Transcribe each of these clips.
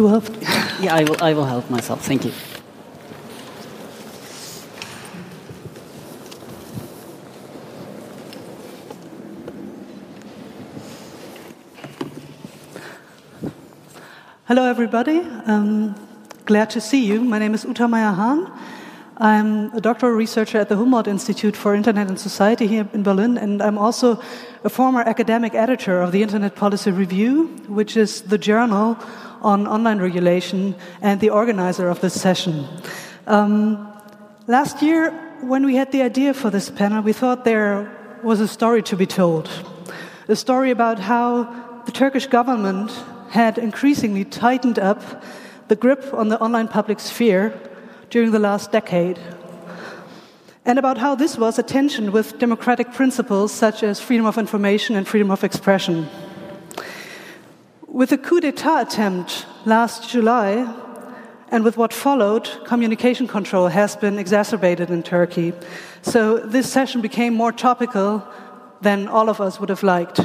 You help. Yeah, I will. I will help myself. Thank you. Hello, everybody. Um, glad to see you. My name is Uta Meier-Hahn. I'm a doctoral researcher at the Humboldt Institute for Internet and Society here in Berlin, and I'm also a former academic editor of the Internet Policy Review, which is the journal on online regulation and the organizer of this session. Um, last year, when we had the idea for this panel, we thought there was a story to be told. A story about how the Turkish government had increasingly tightened up the grip on the online public sphere during the last decade, and about how this was a tension with democratic principles such as freedom of information and freedom of expression. With the coup d'etat attempt last July, and with what followed, communication control has been exacerbated in Turkey. So this session became more topical than all of us would have liked.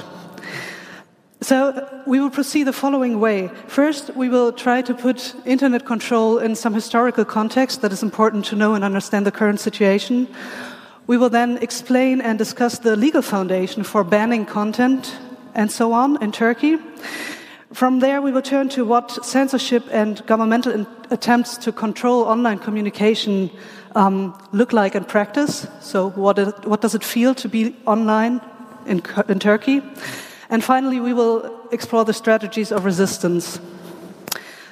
So we will proceed the following way. First, we will try to put internet control in some historical context that is important to know and understand the current situation. We will then explain and discuss the legal foundation for banning content and so on in Turkey. From there, we will turn to what censorship and governmental attempts to control online communication um, look like in practice. So, what, does it feel to be online in, in Turkey? And finally, we will explore the strategies of resistance.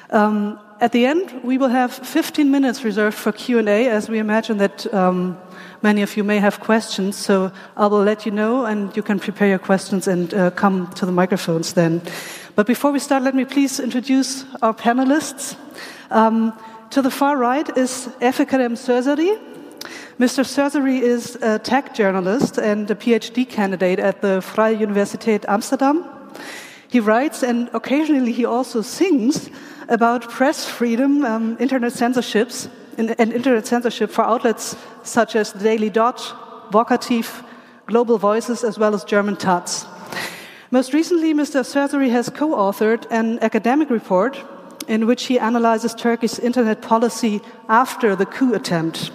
Um, at the end, we will have 15 minutes reserved for Q&A, as we imagine that um, many of you may have questions. So I will let you know, and you can prepare your questions and uh, come to the microphones then. But before we start, let me please introduce our panelists. Um, to the far right is Efe Sözeri. Mr. Sözeri is a tech journalist and a PhD candidate at the Vrije Universiteit Amsterdam. He writes and occasionally he also sings about press freedom, um, internet censorships, and, and, internet censorship for outlets such as Daily Dot, Vocativ, Global Voices, as well as German Taz. Most recently, Mr. Sözeri has co authored an academic report in which he analyzes Turkey's internet policy after the coup attempt.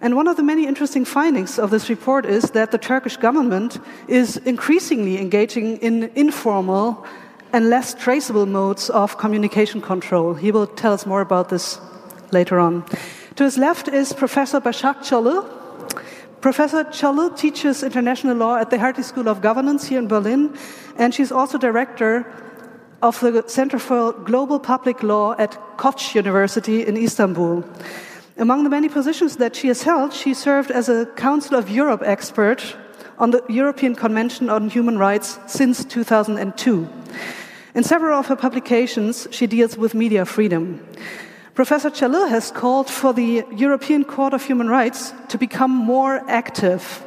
And one of the many interesting findings of this report is that the Turkish government is increasingly engaging in informal and less traceable modes of communication control. He will tell us more about this later on. To his left is Professor Başak Çalı. Professor Çalı teaches international law at the Hertie School of Governance here in Berlin, and she's also director of the Center for Global Public Law at Koç University in Istanbul. Among the many positions that she has held, she served as a Council of Europe expert on the European Convention on Human Rights since 2002. In several of her publications, she deals with media freedom. Professor Çalı has called for the European Court of Human Rights to become more active,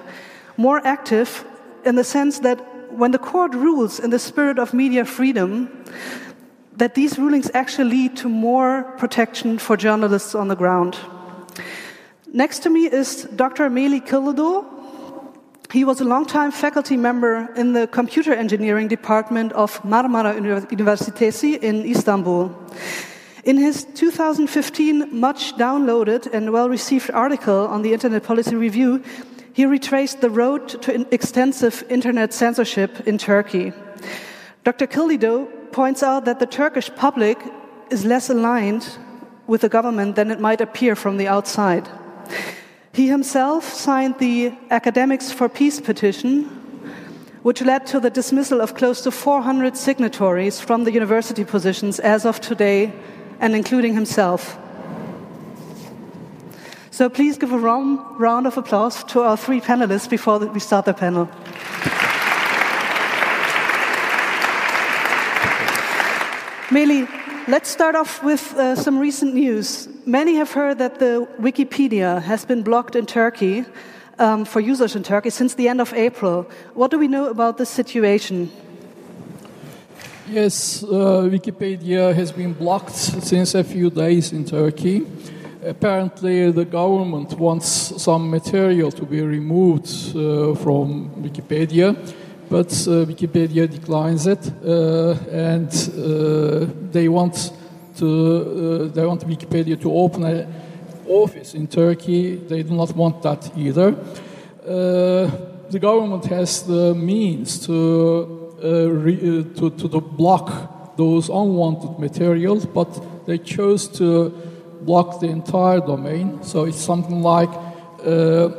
more active in the sense that when the court rules in the spirit of media freedom, that these rulings actually lead to more protection for journalists on the ground. Next to me is Dr. Melih Kırlıdoğ. He was a long-time faculty member in the computer engineering department of Marmara Universitesi in Istanbul. In his 2015 much downloaded and well received article on the Internet Policy Review, he retraced the road to extensive internet censorship in Turkey. Dr. Kırlıdoğ points out that the Turkish public is less aligned with the government than it might appear from the outside. He himself signed the Academics for Peace petition, which led to the dismissal of close to 400 signatories from the university positions as of today, and including himself. So please give a round, round of applause to our three panelists before we start the panel. Melih, Let's start off with uh, some recent news. Many have heard that the Wikipedia has been blocked in Turkey um, for users in Turkey since the end of April. What do we know about this situation? Yes, uh, Wikipedia has been blocked since a few days in Turkey. Apparently, the government wants some material to be removed uh, from Wikipedia but uh, Wikipedia declines it, uh, and uh, they want to uh, they want Wikipedia to open an office in Turkey. They do not want that either. The government has the means to, re, uh, to, to, to block those unwanted materials, but they chose to block the entire domain. So it's something like uh,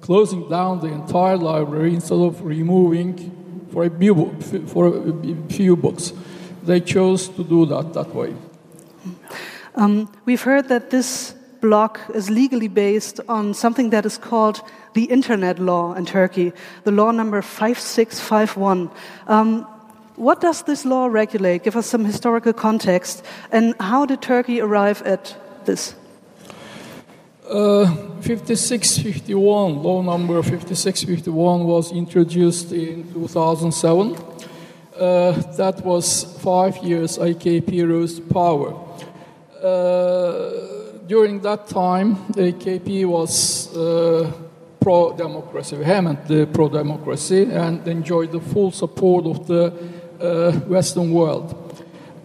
closing down the entire library instead of removing for a few, for a few books. They chose to do that that way. Um, we've heard that this block is legally based on something that is called the Internet Law in Turkey, the law number 5651. Um, what does this law regulate? Give us some historical context. And how did Turkey arrive at this? Uh, 5651, law number 5651 was introduced in 2007. Uh, that was five years AKP rose to power. Uh, during that time, AKP was uh, pro democracy, vehemently pro democracy, and enjoyed the full support of the uh, Western world.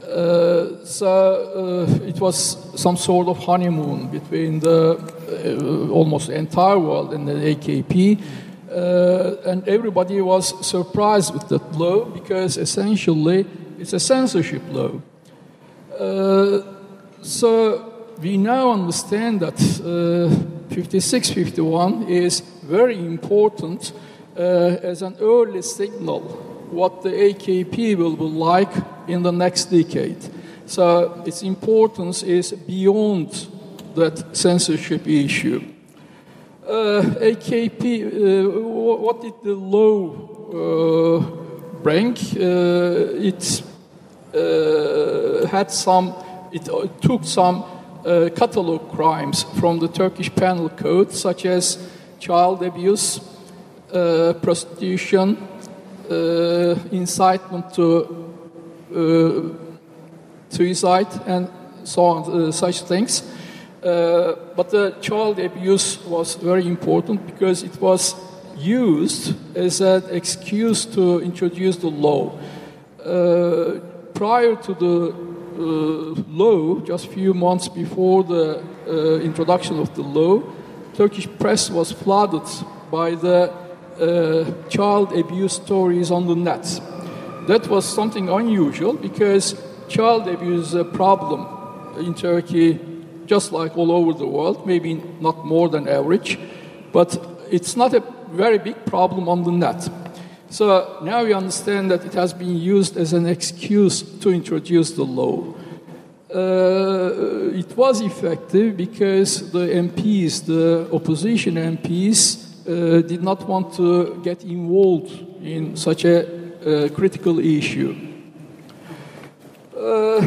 Uh, so uh, it was some sort of honeymoon between the uh, almost entire world and the AKP. Uh, and everybody was surprised with that law because essentially it's a censorship law. Uh, so we now understand that 5651 is very important as an early signal what the AKP will be like in the next decade. So its importance is beyond that censorship issue. Uh, AKP, uh, what did the law uh, bring? Uh, it uh, had some, it took some uh, catalog crimes from the Turkish Penal Code, such as child abuse, prostitution, uh, incitement to uh, suicide and so on, uh, such things. but the child abuse was very important because it was used as an excuse to introduce the law. prior to the uh, law, just a few months before the uh, introduction of the law, Turkish press was flooded by the uh, child abuse stories on the net. That was something unusual because child abuse is a problem in Turkey, just like all over the world, maybe not more than average, but it's not a very big problem on the net. So now we understand that it has been used as an excuse to introduce the law. Uh, it was effective because the MPs, the opposition MPs, uh, did not want to get involved in such a uh, critical issue. Uh,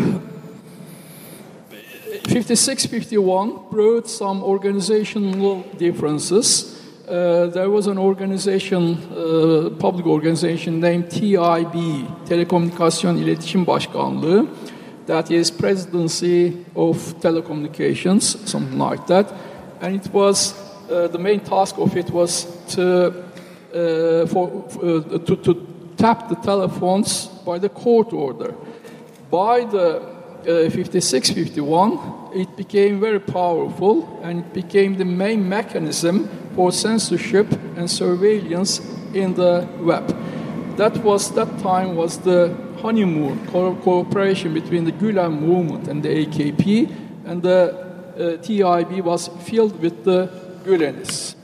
5651 brought some organizational differences. Uh, there was an organization, uh, public organization named TIB, Telekomünikasyon İletişim Başkanlığı, that is Presidency of Telecommunications, something like that. And it was uh, the main task of it was to, uh, for, uh, to, to, tap the telephones by the court order. By the uh, 5651, it became very powerful and it became the main mechanism for censorship and surveillance in the web. That was that time was the honeymoon co cooperation between the Gulen movement and the AKP, and the uh, TIB was filled with the Gülenis.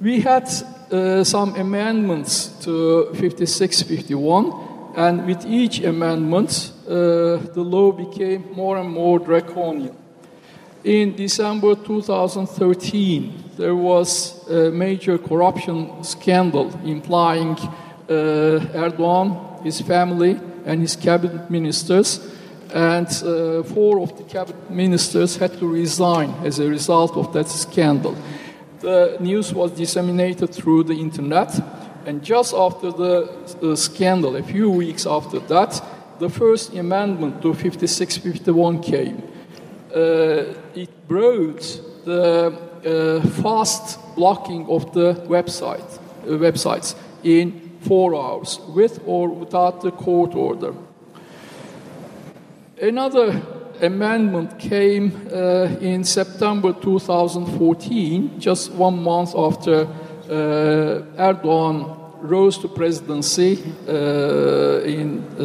We had uh, some amendments to 5651, and with each amendment, uh, the law became more and more draconian. In December 2013, there was a major corruption scandal implying uh, Erdogan, his family, and his cabinet ministers and uh, four of the cabinet ministers had to resign as a result of that scandal. The news was disseminated through the internet, and just after the, the scandal, a few weeks after that, the first amendment to 5651 came. Uh, it brought the uh, fast blocking of the website, uh, websites in four hours, with or without the court order. Another amendment came uh, in September 2014, just one month after uh, Erdogan rose to presidency uh, in uh,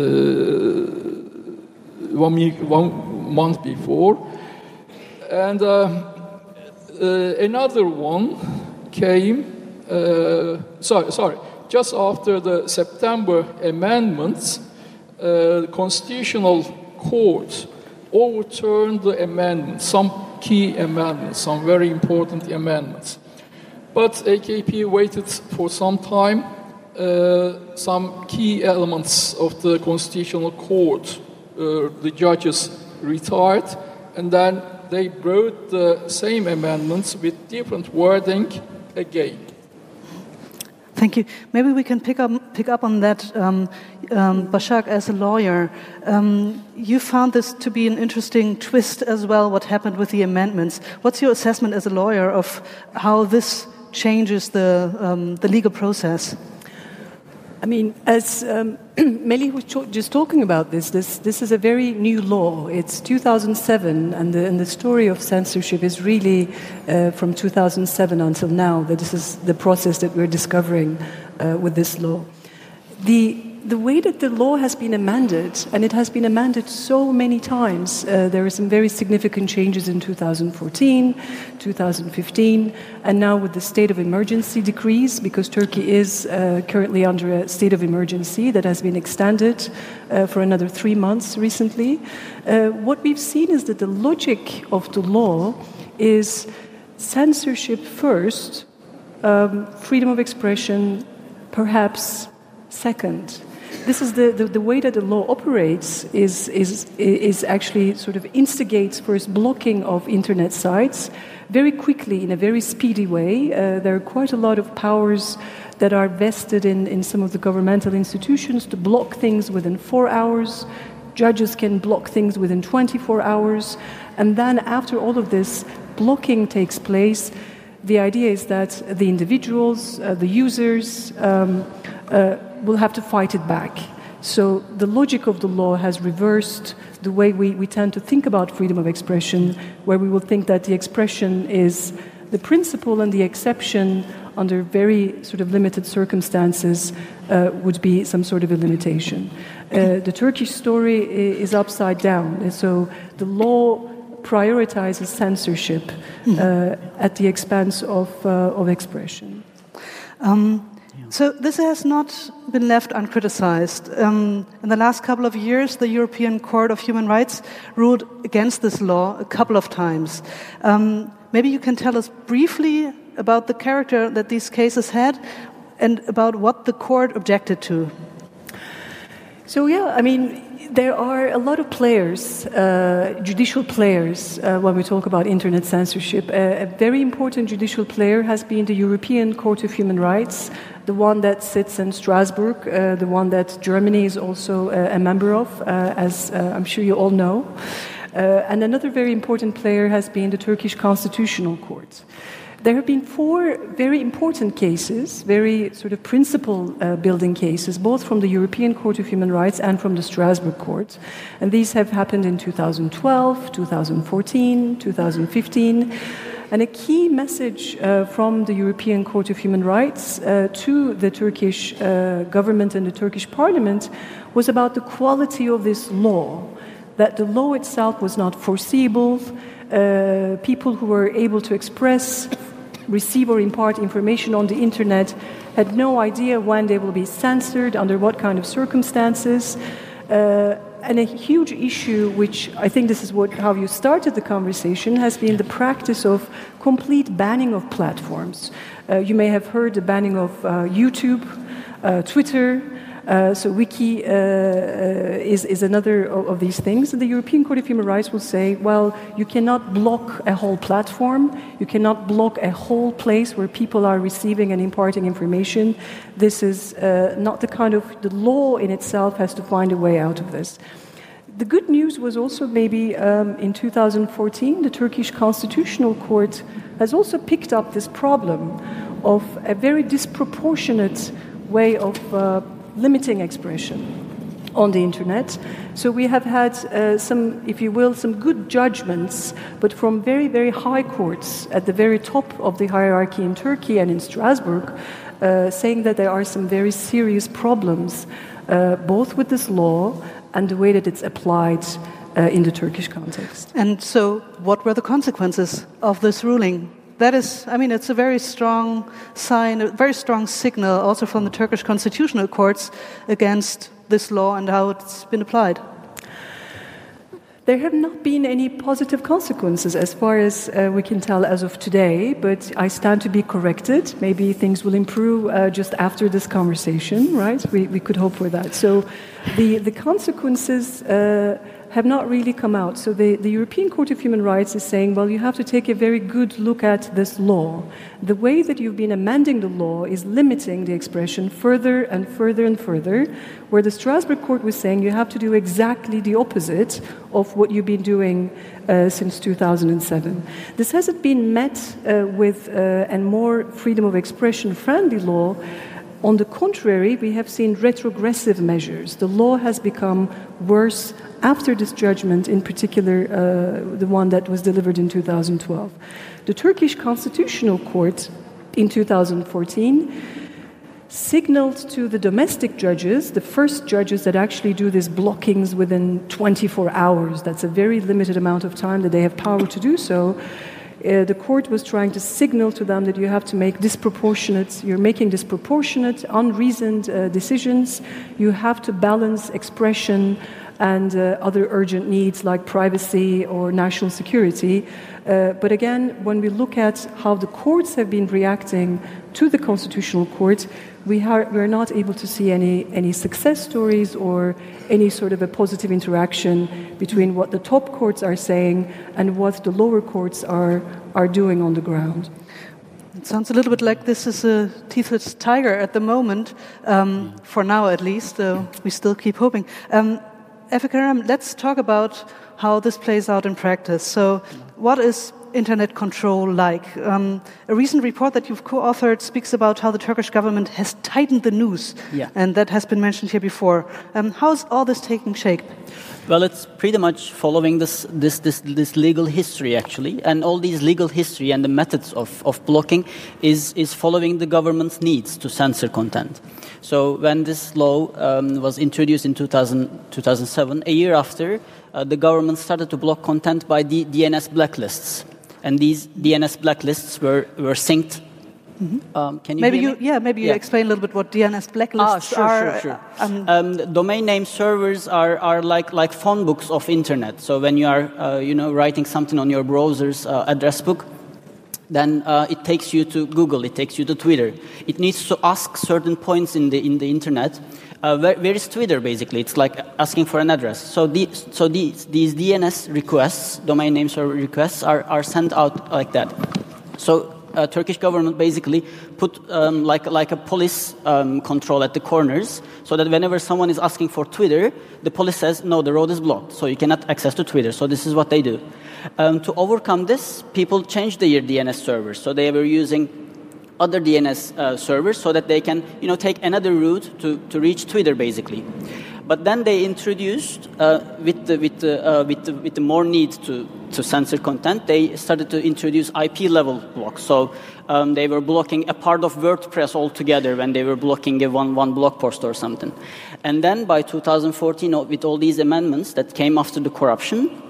one, week, one month before. And uh, uh, another one came, sorry, sorry, just after the September amendments, the Constitutional Court overturned the amendments, some key amendments, some very important amendments. But AKP waited for some time. Uh, some key elements of the Constitutional Court, uh, the judges retired, and then they brought the same amendments with different wording again. Thank you. Maybe we can pick up pick up on that, um, um, Başak, as a lawyer. Um, you found this to be an interesting twist as well. What happened with the amendments? What's your assessment as a lawyer of how this changes the um, the legal process? I mean, as um, Melih was just talking about this, this, this is a very new law. It's 2007, and the, and the story of censorship is really uh, from 2007 until now, that this is the process that we're discovering uh, with this law. The the way that the law has been amended, and it has been amended so many times, uh, there are some very significant changes in 2014, 2015, and now with the state of emergency decrees, because Turkey is uh, currently under a state of emergency that has been extended uh, for another three months recently. Uh, what we've seen is that the logic of the law is censorship first, um, freedom of expression perhaps second this is the, the, the, way that the law operates is, is, is actually sort of instigates first blocking of internet sites very quickly in a very speedy way. Uh, there are quite a lot of powers that are vested in, in some of the governmental institutions to block things within four hours. Judges can block things within 24 hours. And then, after all of this blocking takes place, the idea is that the individuals, uh, the users, um, uh, will have to fight it back. So the logic of the law has reversed the way we, we tend to think about freedom of expression, where we will think that the expression is the principle and the exception under very sort of limited circumstances uh, would be some sort of a limitation. Uh, the Turkish story is upside down. So the law prioritizes censorship uh, at the expense of, uh, of expression. Um, so this has not been left uncriticized. Um, in the last couple of years, the European Court of Human Rights ruled against this law a couple of times. Um, maybe you can tell us briefly about the character that these cases had and about what the court objected to. So, yeah, I mean, there are a lot of players, uh, judicial players, uh, when we talk about internet censorship. a very important judicial player has been the European Court of Human Rights, the one that sits in Strasbourg, uh, the one that Germany is also uh, a member of, uh, as uh, I'm sure you all know. and another very important player has been the Turkish Constitutional Court. There have been four very important cases, very sort of principle uh, building cases, both from the European Court of Human Rights and from the Strasbourg Court. And these have happened in 2012, 2014, 2015. And a key message uh, from the European Court of Human Rights uh, to the Turkish uh, government and the Turkish parliament was about the quality of this law, that the law itself was not foreseeable. Uh, people who were able to express receive or impart information on the internet had no idea when they will be censored, under what kind of circumstances. Uh, and a huge issue, which I think this is what, how you started the conversation, has been the practice of complete banning of platforms. Uh, you may have heard the banning of uh, YouTube, uh, Twitter, uh, so wiki uh, uh, is, is another of, these things. The European Court of Human Rights will say, well, you cannot block a whole platform, you cannot block a whole place where people are receiving and imparting information. This is uh, not the kind of, the law in itself has to find a way out of this. The good news was also maybe um, in 2014, the Turkish Constitutional Court has also picked up this problem of a very disproportionate way of uh, limiting expression on the internet. So we have had uh, some, if you will, some good judgments, but from very, very high courts at the very top of the hierarchy in Turkey and in Strasbourg, uh, saying that there are some very serious problems, uh, both with this law and the way that it's applied uh, in the Turkish context. And so, what were the consequences of this ruling? That is, I mean, it's a very strong sign, a very strong signal also from the Turkish constitutional courts against this law and how it's been applied. There have not been any positive consequences as far as uh, we can tell as of today, but I stand to be corrected. Maybe things will improve uh, just after this conversation, right? We, we could hope for that. So the, the consequences. Uh, have not really come out. So the, the European Court of Human Rights is saying, well, you have to take a very good look at this law. The way that you've been amending the law is limiting the expression further and further and further, where the Strasbourg Court was saying you have to do exactly the opposite of what you've been doing uh, since 2007. This hasn't been met uh, with uh, a more freedom of expression friendly law. On the contrary, we have seen retrogressive measures. The law has become worse after this judgment, in particular uh, the one that was delivered in 2012. The Turkish Constitutional Court in 2014 signaled to the domestic judges, the first judges that actually do these blockings within 24 hours, that's a very limited amount of time that they have power to do so. Uh, the court was trying to signal to them that you have to make disproportionate, you're making disproportionate, unreasoned uh, decisions. You have to balance expression and uh, other urgent needs like privacy or national security. Uh, but again, when we look at how the courts have been reacting to the Constitutional Court, we are, we are not able to see any, any success stories or any sort of a positive interaction between what the top courts are saying and what the lower courts are, are doing on the ground. It sounds a little bit like this is a teethless tiger at the moment, um, for now at least. though we still keep hoping. Um, Efe Kerem, let's talk about how this plays out in practice. So, what is internet control like? Um, a recent report that you've co authored speaks about how the Turkish government has tightened the noose, yeah. and that has been mentioned here before. Um, how's all this taking shape? Well, it's pretty much following this, this, this, this, legal history, actually. And all these legal history and the methods of, of blocking is, is following the government's needs to censor content. So when this law um, was introduced in 2000, 2007, a year after, uh, the government started to block content by the DNS blacklists. And these DNS blacklists were, were synced Mm-hmm. Um, can you maybe you, yeah, maybe you yeah. explain a little bit what DNS blacklists ah, sure, are. Sure, sure, um, um, domain name servers are, are like, like phone books of internet. So when you are, uh, you know, writing something on your browser's uh, address book, then uh, it takes you to Google, it takes you to Twitter. It needs to ask certain points in the, in the internet. Uh, where, where is Twitter, basically? It's like asking for an address. So, the, so these, these DNS requests, domain names or requests, are, are sent out like that. So uh, Turkish government basically put um, like, like a police um, control at the corners so that whenever someone is asking for Twitter, the police says, no, the road is blocked, so you cannot access to Twitter. So this is what they do. Um, to overcome this, people changed their DNS servers. So they were using other DNS uh, servers so that they can you know, take another route to, to reach Twitter, basically. But then they introduced, uh, with, the, with, the, uh, with, the, with the more need to, to censor content, they started to introduce IP level blocks. So um, they were blocking a part of WordPress altogether when they were blocking a one, one blog post or something. And then by 2014, with all these amendments that came after the corruption,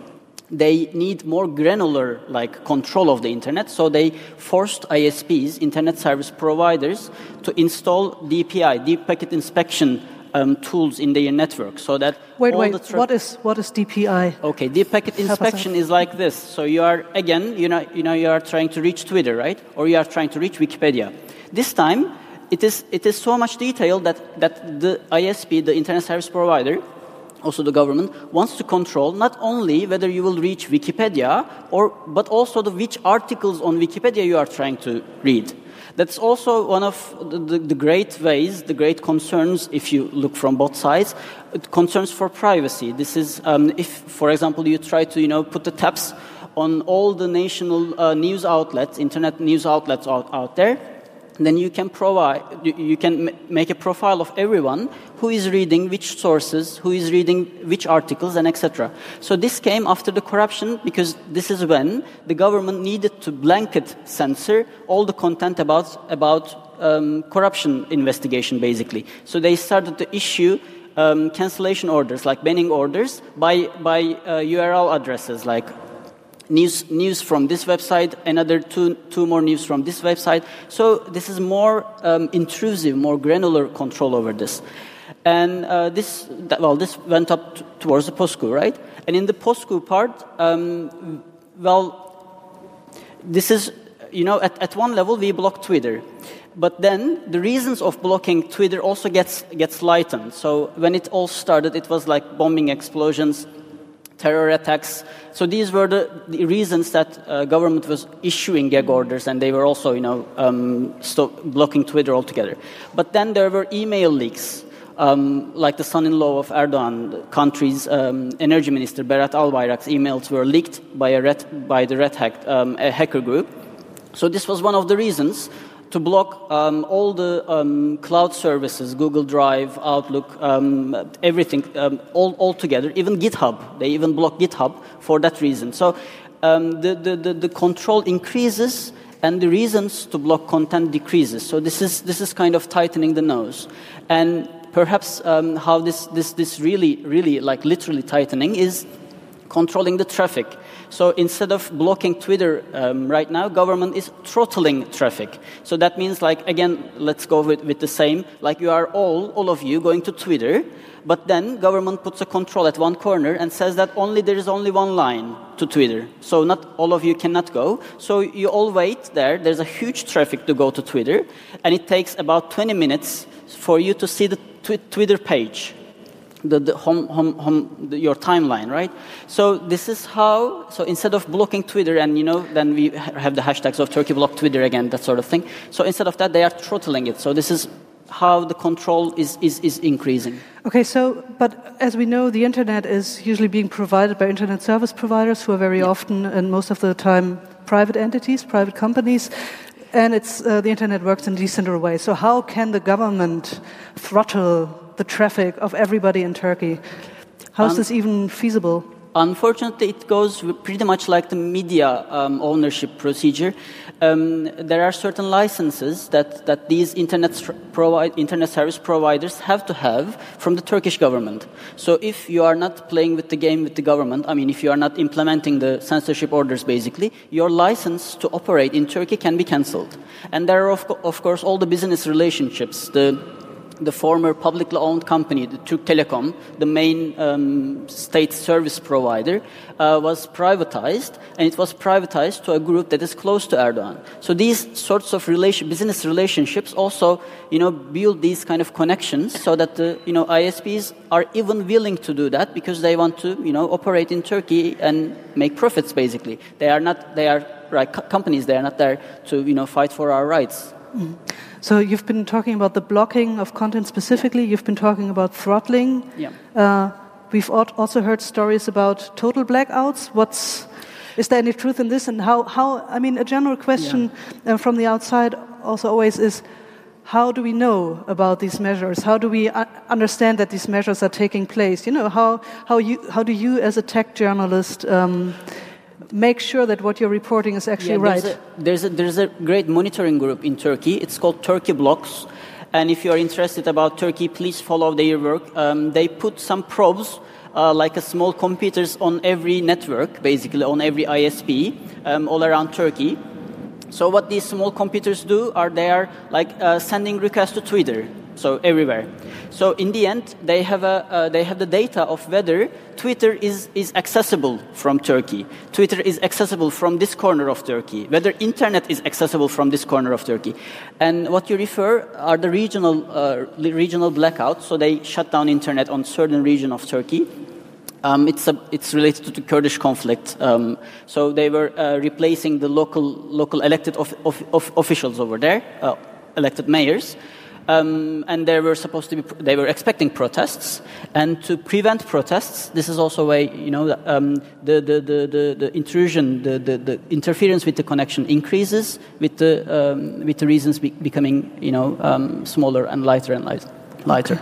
they need more granular like control of the internet so they forced isps internet service providers to install dpi deep packet inspection um, tools in their network so that wait wait what is what is DPI? Okay, deep packet inspection is like this. So you are again you know you know you are trying to reach Twitter right, or you are trying to reach Wikipedia. This time it is it is so much detail that that the ISP, the internet service provider, also the government wants to control not only whether you will reach Wikipedia or but also the which articles on Wikipedia you are trying to read. That's also one of the, the, the, great ways, the great concerns, if you look from both sides, concerns for privacy. This is um, if, for example, you try to you know, put the tabs on all the national uh, news outlets, internet news outlets out, out there, then you can provide you can make a profile of everyone who is reading which sources who is reading which articles and etc so this came after the corruption because this is when the government needed to blanket censor all the content about about um, corruption investigation basically. So they started to issue um, cancellation orders like banning orders by by uh, url addresses like news, news from this website, another two, two more news from this website. So this is more um, intrusive, more granular control over this. And uh, this, well, this went up towards the post-coup, right? And in the post-coup part, um, well, this is, you know, at, at one level we block Twitter. But then the reasons of blocking Twitter also gets, gets lightened. So when it all started, it was like bombing explosions, terror attacks. So these were the, the reasons that uh, government was issuing gag orders, and they were also, you know, um, blocking Twitter altogether. But then there were email leaks. Um, like the son-in-law of Erdogan, the country's um, energy minister Berat Albayrak's emails were leaked by, a red, by the RedHack, um, a hacker group. So this was one of the reasons to block um, all the um, cloud services, Google Drive, Outlook, um, everything, um, all, all together, even GitHub. They even block GitHub for that reason. So um, the, the, the, the, control increases and the reasons to block content decreases. So this is, this is kind of tightening the nose. And perhaps um, how this, this, this really, really, like literally tightening is controlling the traffic. So instead of blocking Twitter um, right now, government is throttling traffic. So that means, like again, let's go with, with the same. Like you are all, all of you, going to Twitter, but then government puts a control at one corner and says that only there is only one line to Twitter. So not all of you cannot go. So you all wait there. There's a huge traffic to go to Twitter, and it takes about 20 minutes for you to see the tw Twitter page the, the home, home, home, the, your timeline, right? So this is how. So instead of blocking Twitter, and you know, then we have the hashtags of Turkey block Twitter again, that sort of thing. So instead of that, they are throttling it. So this is how the control is, is, is increasing. Okay, so, but as we know, the internet is usually being provided by internet service providers who are very yeah. often and most of the time private entities, private companies. And it's, uh, the internet works in a decentral way. So, how can the government throttle the traffic of everybody in Turkey. How is um, this even feasible? Unfortunately, it goes pretty much like the media um, ownership procedure. Um, there are certain licenses that, that these internet, provide, internet service providers have to have from the Turkish government. So if you are not playing with the game with the government, I mean, if you are not implementing the censorship orders, basically, your license to operate in Turkey can be cancelled. And there are, of, of course, all the business relationships, the the former publicly owned company, the Türk Telekom, the main um, state service provider, uh, was privatized, and it was privatized to a group that is close to Erdogan. So these sorts of relation, business relationships also, you know, build these kind of connections so that the, you know, ISPs are even willing to do that because they want to, you know, operate in Turkey and make profits. Basically, they are not, they are right companies. They are not there to, you know, fight for our rights. Mm. So you've been talking about the blocking of content specifically. You've been talking about throttling. Yeah. Uh, we've also heard stories about total blackouts. What's is there any truth in this? And how? How? I mean, a general question yeah. uh, from the outside also always is. How do we know about these measures? How do we uh, understand that these measures are taking place? You know, how, how, you, how do you, as a tech journalist, um, make sure that what you're reporting is actually yeah, right. There's a, there's, a, there's a great monitoring group in Turkey. It's called Turkey Blocks. And if you're interested about Turkey, please follow their work. Um, they put some probes, uh, like a small computers on every network, basically on every ISP, um, all around Turkey. So what these small computers do are they are like uh, sending requests to Twitter so everywhere. So in the end, they have, a, uh, they have the data of whether Twitter is, is accessible from Turkey, Twitter is accessible from this corner of Turkey, whether internet is accessible from this corner of Turkey. And what you refer are the regional, uh, regional blackouts, so they shut down internet on certain region of Turkey. Um, it's, a, it's related to the Kurdish conflict. Um, so they were uh, replacing the local, local elected of, of, of officials over there, uh, elected mayors. Um, and there were supposed to be they were expecting protests, and to prevent protests, this is also a way you know um, the, the, the, the, the intrusion, the, the, the interference with the connection increases with the um, with the reasons be becoming you know um, smaller and lighter and light, lighter.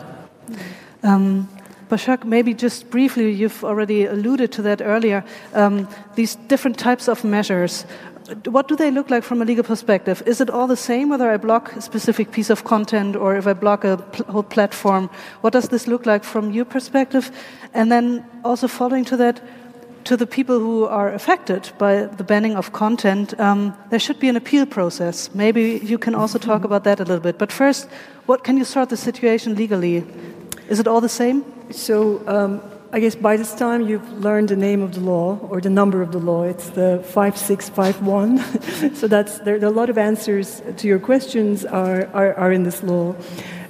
Okay. Um, Başak, maybe just briefly, you've already alluded to that earlier. Um, these different types of measures, what do they look like from a legal perspective? Is it all the same whether I block a specific piece of content or if I block a pl whole platform? What does this look like from your perspective? And then also following to that, to the people who are affected by the banning of content, um, there should be an appeal process. Maybe you can also talk about that a little bit. But first, what can you sort the situation legally? Is it all the same? So um, I guess by this time you've learned the name of the law or the number of the law. It's the 5651. so that's, there, a lot of answers to your questions are, are, are in this law.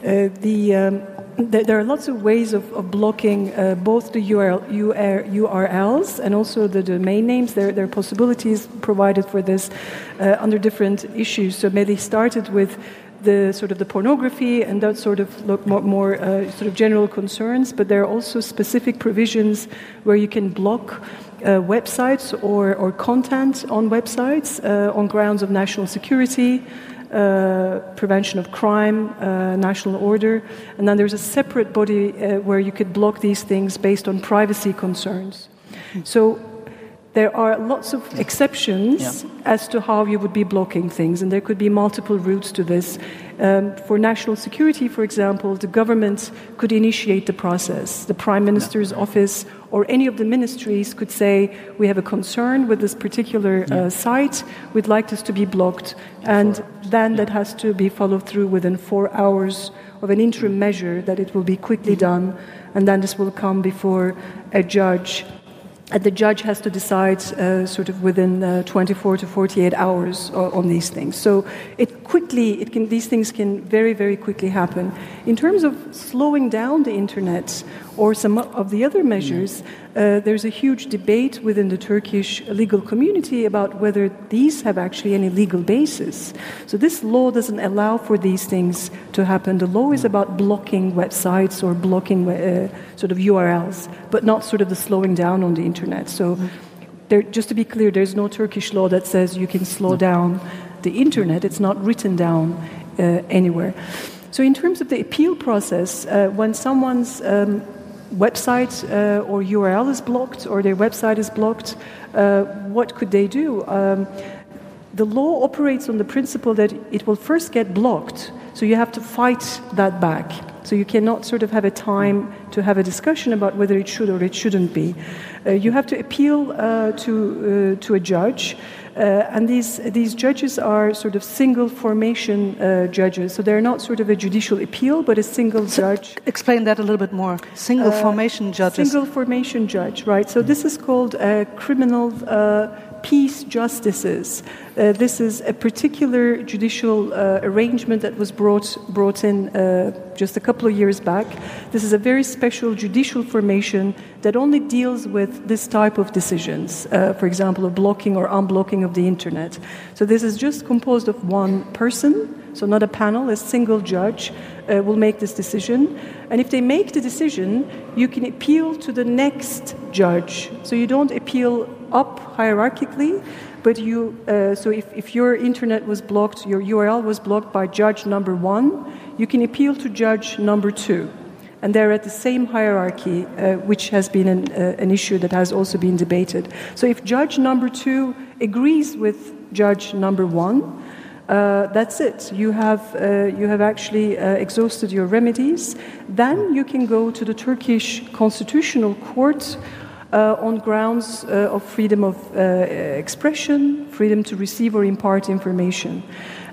Uh, the, um, there are lots of ways of, of blocking uh, both the URL, URLs and also the domain names. There, there are possibilities provided for this uh, under different issues. So maybe started with the sort of the pornography and that sort of look more, more uh, sort of general concerns, but there are also specific provisions where you can block uh, websites or, or content on websites uh, on grounds of national security, uh, prevention of crime, uh, national order, and then there's a separate body uh, where you could block these things based on privacy concerns. So there are lots of exceptions yeah. as to how you would be blocking things, and there could be multiple routes to this. Um, for national security, for example, the government could initiate the process. The Prime Minister's yeah. office or any of the ministries could say, We have a concern with this particular uh, site, we'd like this to be blocked. And then that has to be followed through within four hours of an interim measure, that it will be quickly mm-hmm. done, and then this will come before a judge and the judge has to decide uh, sort of within uh, 24 to 48 hours on these things. So it quickly, it can, these things can very, very quickly happen. In terms of slowing down the internet or some of the other measures, uh, there's a huge debate within the Turkish legal community about whether these have actually any legal basis. So this law doesn't allow for these things to happen. The law is about blocking websites or blocking uh, sort of URLs, but not sort of the slowing down on the internet. So there, just to be clear, there's no Turkish law that says you can slow down the internet. It's not written down uh, anywhere. So, in terms of the appeal process, uh, when someone's um, website uh, or URL is blocked or their website is blocked, uh, what could they do? Um, the law operates on the principle that it will first get blocked, so you have to fight that back. So you cannot sort of have a time to have a discussion about whether it should or it shouldn't be. Uh, you have to appeal uh, to, uh, to a judge. Uh, and these, these judges are sort of single formation uh, judges. So they're not sort of a judicial appeal, but a single so judge. Explain that a little bit more. Single uh, formation judges. Single formation judge, right. So this is called a criminal peace justices. Uh, this is a particular judicial uh, arrangement that was brought, brought in uh, just a couple of years back. This is a very special judicial formation that only deals with this type of decisions, uh, for example, of blocking or unblocking of the internet. So this is just composed of one person, so not a panel, a single judge uh, will make this decision. And if they make the decision, you can appeal to the next judge. So you don't appeal up hierarchically, but you, uh, so if, if your internet was blocked, your URL was blocked by judge number one, you can appeal to judge number two. And they're at the same hierarchy, uh, which has been an, uh, an issue that has also been debated. So if judge number two agrees with judge number one, uh, that's it. You have, uh, you have actually uh, exhausted your remedies. Then you can go to the Turkish Constitutional Court uh, on grounds uh, of freedom of uh, expression, freedom to receive or impart information.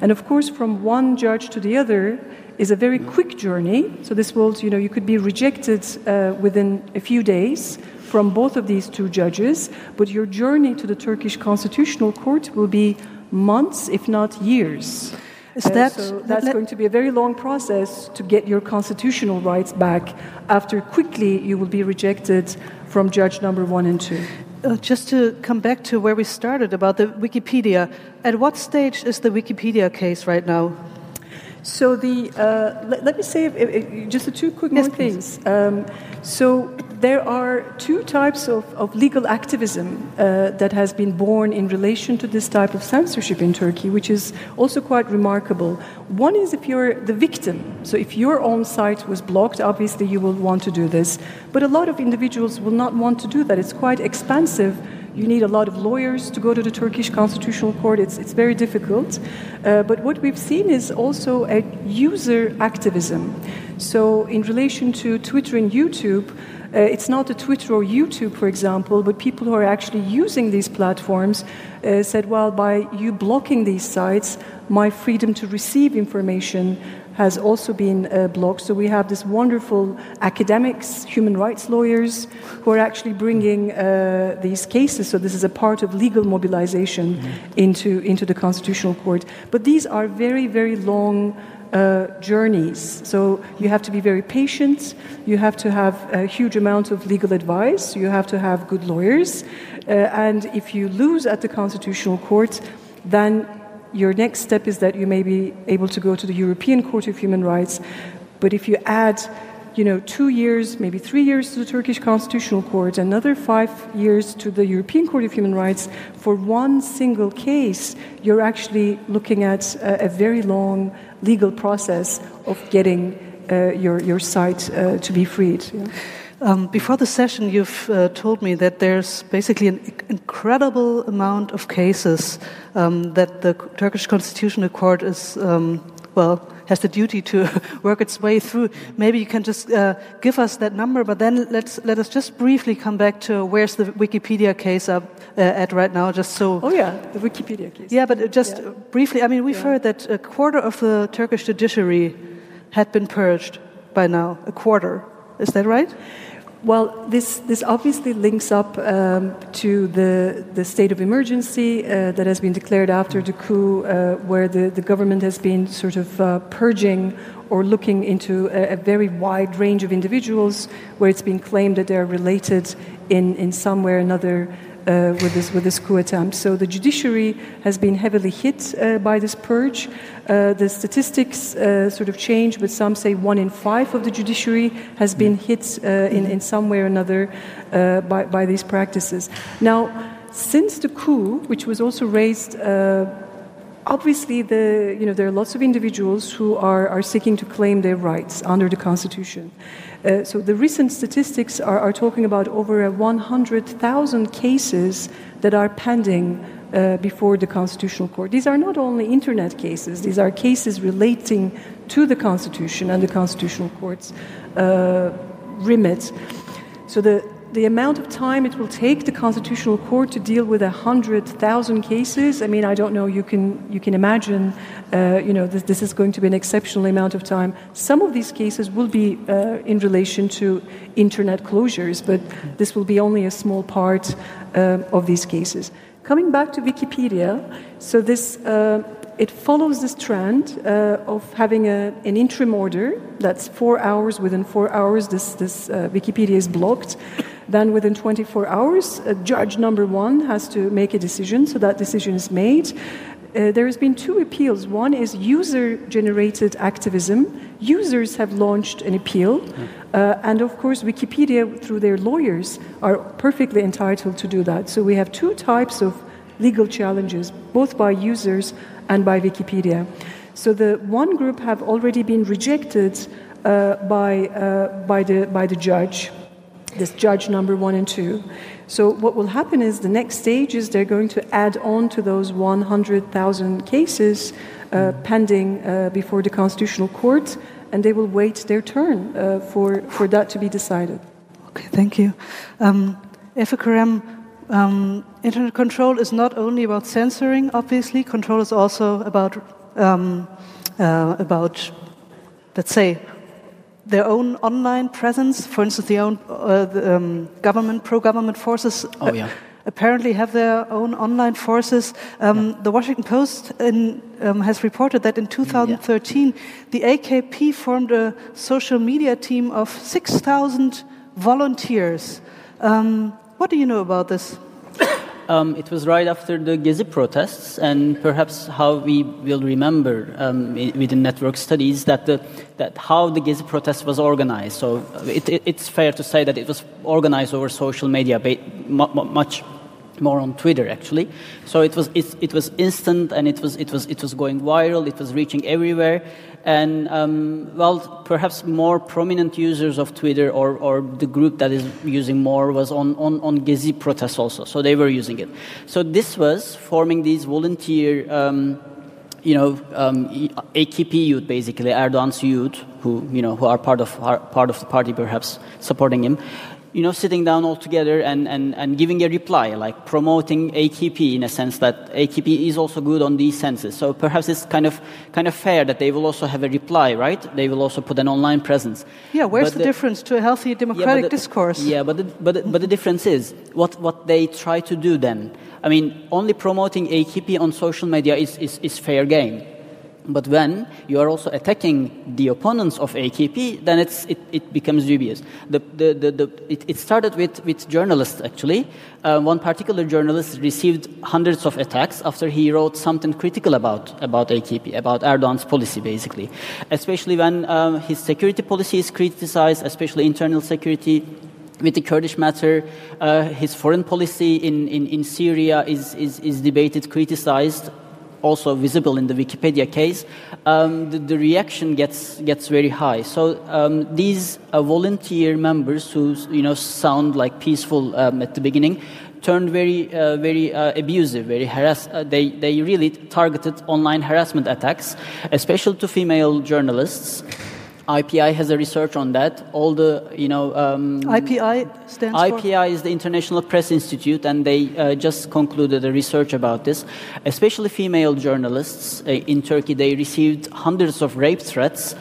And of course, from one judge to the other is a very quick journey. So this will, you know, you could be rejected uh, within a few days from both of these two judges, but your journey to the Turkish Constitutional Court will be months, if not years. Is that, uh, so that's going to be a very long process to get your constitutional rights back after quickly you will be rejected from judge number one and two. Uh, just to come back to where we started about the Wikipedia, at what stage is the Wikipedia case right now? So the uh, let, let, me say if, if, just two quick yes, more things. Um, so there are two types of, of legal activism uh, that has been born in relation to this type of censorship in Turkey, which is also quite remarkable. One is if you're the victim. So if your own site was blocked, obviously you will want to do this. But a lot of individuals will not want to do that. It's quite expensive you need a lot of lawyers to go to the Turkish Constitutional Court. It's, it's very difficult. Uh, but what we've seen is also a user activism. So, in relation to Twitter and YouTube, uh, it's not a Twitter or YouTube, for example, but people who are actually using these platforms uh, said, well, by you blocking these sites, my freedom to receive information has also been uh, blocked. So we have this wonderful academics, human rights lawyers who are actually bringing uh, these cases. So this is a part of legal mobilization mm-hmm. into, into the Constitutional Court. But these are very, very long. Uh, journeys. So you have to be very patient. You have to have a huge amount of legal advice. You have to have good lawyers. Uh, and if you lose at the Constitutional Court, then your next step is that you may be able to go to the European Court of Human Rights. But if you add, you know, two years, maybe three years to the Turkish Constitutional Court, another five years to the European Court of Human Rights, for one single case, you're actually looking at a, a very long legal process of getting uh, your, your site uh, to be freed. Yeah. Um, before the session, you've uh, told me that there's basically an incredible amount of cases um, that the Turkish Constitutional Court is, um, well, has the duty to work its way through. Maybe you can just uh, give us that number, but then let's let us just briefly come back to where's the Wikipedia case up uh, at right now, just so. Oh yeah, the Wikipedia case. Yeah, but just yeah. briefly. I mean, we've yeah. heard that a quarter of the Turkish judiciary had been purged by now. A quarter. Is that right? Well, this, this obviously links up um, to the, the state of emergency uh, that has been declared after the coup, uh, where the, the government has been sort of uh, purging or looking into a, a, very wide range of individuals, where it's been claimed that they're related in, in some way or another uh, with, this, with this coup attempt. So the judiciary has been heavily hit uh, by this purge. Uh, the statistics uh, sort of change, but some say one in five of the judiciary has been hit uh, in, in some way or another uh, by, by these practices. Now, since the coup, which was also raised obviously the, you know, there are lots of individuals who are, are seeking to claim their rights under the constitution uh, so the recent statistics are, are talking about over 100,000 cases that are pending uh, before the Constitutional Court. These are not only internet cases, these are cases relating to the Constitution and the Constitutional Court's uh, remit. So the, the amount of time it will take the Constitutional Court to deal with 100,000 cases, I mean, I don't know, you can, you can imagine, uh, you know, this, this, is going to be an exceptional amount of time. Some of these cases will be uh, in relation to internet closures, but this will be only a small part uh, of these cases. Coming back to Wikipedia, so this uh, it follows this trend uh, of having a, an interim order that's four hours. Within four hours, this, this uh, Wikipedia is blocked. Then, within 24 hours, judge number one has to make a decision, so that decision is made. Uh, there has been two appeals. One is user-generated activism. Users have launched an appeal, uh, and of course, Wikipedia, through their lawyers, are perfectly entitled to do that. So we have two types of legal challenges, both by users and by Wikipedia. So the one group have already been rejected uh, by, uh, by, the, by the judge this judge number one and two. So what will happen is the next stage is they're going to add on to those 100,000 cases uh, pending uh, before the Constitutional Court, and they will wait their turn uh, for, for that to be decided. Okay, thank you. Um, um, internet control is not only about censoring, obviously, control is also about, um, uh, about let's say, their own online presence. For instance, the own uh, the, um, government, pro-government forces. Oh, yeah. Apparently, have their own online forces. Um, yeah. The Washington Post in, um, has reported that in 2013, yeah. the AKP formed a social media team of 6,000 volunteers. Um, what do you know about this? Um, it was right after the Gezi protests, and perhaps how we will remember um, within network studies that the that how the Gezi protest was organized. So it, it, it's fair to say that it was organized over social media, much more on Twitter actually. So it was it, it was instant and it was it was it was going viral. It was reaching everywhere, and um, well, perhaps more prominent users of Twitter or, or the group that is using more was on on on Gezi protests also. So they were using it. So this was forming these volunteer. Um, you know, um, AKP youth, basically Erdogan's youth, who you know who are part of part of the party, perhaps supporting him you know, sitting down all together and, and, and giving a reply, like promoting AKP in a sense that AKP is also good on these senses. So perhaps it's kind of kind of fair that they will also have a reply, right? They will also put an online presence. Yeah, where's the, the, difference to a healthy democratic yeah, the, discourse? Yeah, but the, but the, but the difference is what what they try to do then. I mean, only promoting AKP on social media is, is, is fair game but when you are also attacking the opponents of AKP, then it, it becomes dubious. The, the, the, the it, it, started with, with journalists, actually. Uh, one particular journalist received hundreds of attacks after he wrote something critical about, about AKP, about Erdogan's policy, basically. Especially when um, his security policy is criticized, especially internal security with the Kurdish matter, uh, his foreign policy in, in, in Syria is, is, is debated, criticized, also visible in the Wikipedia case, um, the, the, reaction gets gets very high. So um, these uh, volunteer members who you know sound like peaceful um, at the beginning turned very uh, very uh, abusive, very harass. Uh, they they really targeted online harassment attacks, especially to female journalists. IPI has a research on that. All the, you know, um, IPI stands IPI for? is the International Press Institute, and they uh, just concluded a research about this. Especially female journalists uh, in Turkey, they received hundreds of rape threats.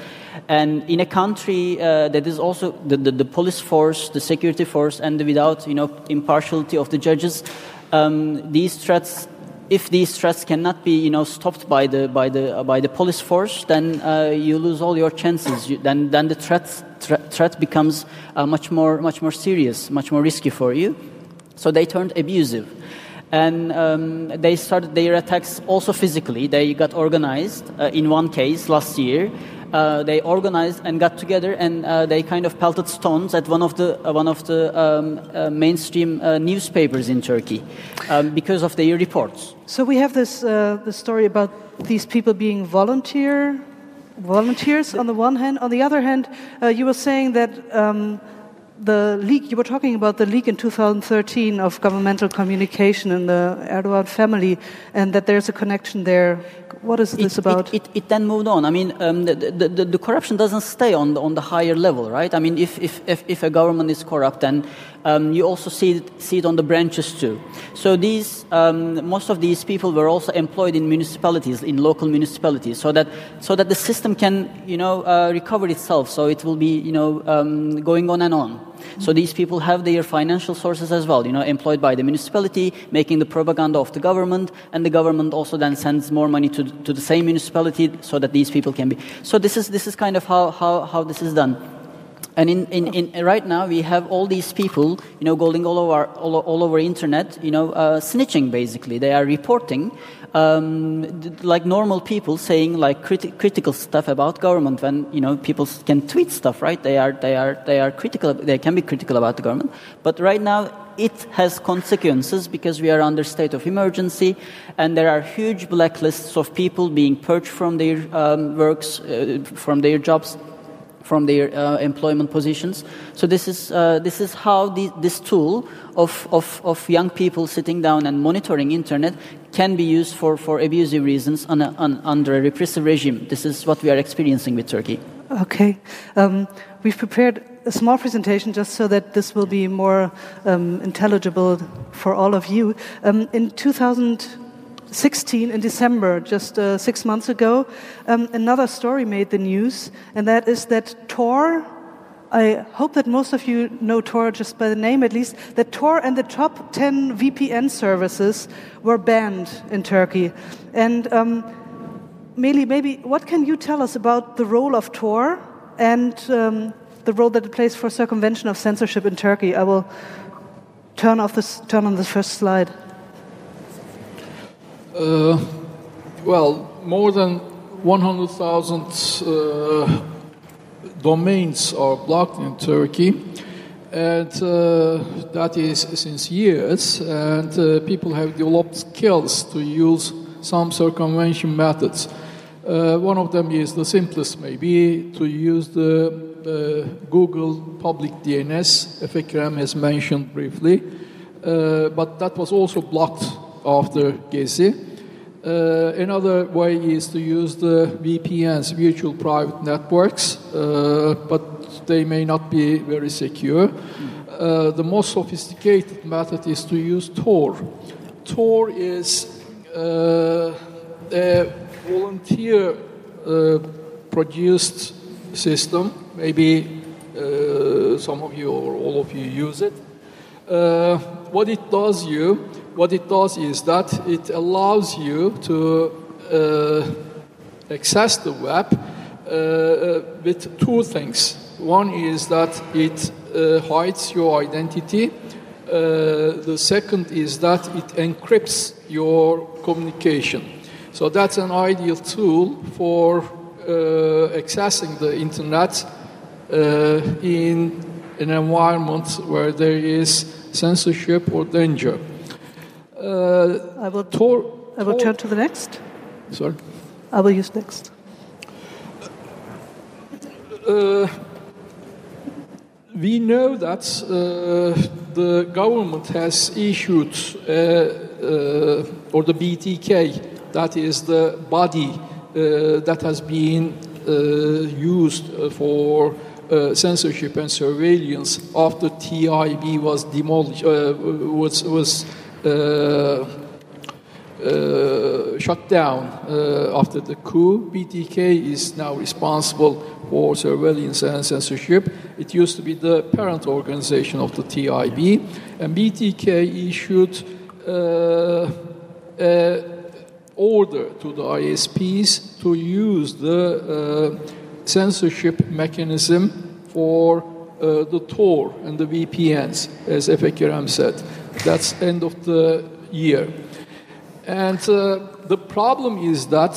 And in a country uh, that is also the, the, the, police force, the security force, and without, you know, impartiality of the judges, um, these threats if these threats cannot be you know stopped by the by the uh, by the police force then uh, you lose all your chances. You, then then the threat threat becomes uh, much more much more serious much more risky for you. So they turned abusive. And um, they started their attacks also physically. They got organized uh, in one case last year uh, they organized and got together and uh, they kind of pelted stones at one of the uh, one of the um, uh, mainstream uh, newspapers in Turkey um, because of their reports. So we have this uh, the story about these people being volunteer volunteers on the one hand. On the other hand, you were saying that. Um, the leak you were talking about the leak in 2013 of governmental communication in the Erdogan family, and that there's a connection there. What is this it, about? It, it, it, then moved on. I mean, um, the, the, the, the, corruption doesn't stay on the, on the higher level, right? I mean, if, if, if, if a government is corrupt, then um, you also see it, see it on the branches too. So these, um, most of these people were also employed in municipalities, in local municipalities, so that, so that the system can, you know, uh, recover itself. So it will be, you know, um, going on and on. So these people have their financial sources as well, you know, employed by the municipality, making the propaganda of the government, and the government also then sends more money to, to the same municipality so that these people can be. So this is, this is kind of how, how, how this is done. And in, in, in, right now, we have all these people, you know, going all over, all, all over internet, you know, uh, snitching basically. They are reporting, um, like normal people, saying like criti- critical stuff about government. When you know people can tweet stuff, right? They are they are they are critical. They can be critical about the government. But right now, it has consequences because we are under state of emergency, and there are huge blacklists of people being purged from their um, works, uh, from their jobs from their uh, employment positions. So this is uh, this is how the, this tool of, of, of young people sitting down and monitoring internet can be used for, for abusive reasons on a, on, under a repressive regime. This is what we are experiencing with Turkey. Okay, um, we've prepared a small presentation just so that this will be more um, intelligible for all of you. Um, in 2000. 16 in December, just uh, six months ago, um, another story made the news, and that is that Tor, I hope that most of you know Tor just by the name at least, that Tor and the top 10 VPN services were banned in Turkey. And um, Melih, maybe what can you tell us about the role of Tor and um, the role that it plays for circumvention of censorship in Turkey? I will turn, off this, turn on this first slide. Uh, well, more than 100,000 uh, domains are blocked in Turkey, and uh, that is since years. And uh, people have developed skills to use some circumvention methods. Uh, one of them is the simplest, maybe, to use the uh, Google public DNS. Efe Kerem has mentioned briefly, but that was also blocked after Gezi. Uh, another way is to use the VPNs, virtual private networks, uh, but they may not be very secure. Uh, the most sophisticated method is to use Tor. Tor is uh, a volunteer uh, produced system. Maybe uh, some of you or all of you use it. what it does you what it does is that it allows you to uh, access the web uh, with two things. One is that it uh, hides your identity. Uh, the second is that it encrypts your communication. So that's an ideal tool for uh, accessing the internet uh, in an environment where there is censorship or danger. Uh, I will, Tor, I will turn to the next. Sorry? I will use next. Uh, we know that uh, the government has issued, uh, uh or the BTK, that is the body uh, that has been uh, used for censorship and surveillance after TIB was demolished, was, was shut down uh, after the coup. BTK is now responsible for surveillance and censorship. It used to be the parent organization of the TIB, and BTK issued uh, order to the ISPs to use the uh, censorship mechanism for uh, the Tor and the VPNs, as Efe Kerem said. That's end of the year. And uh, the problem is that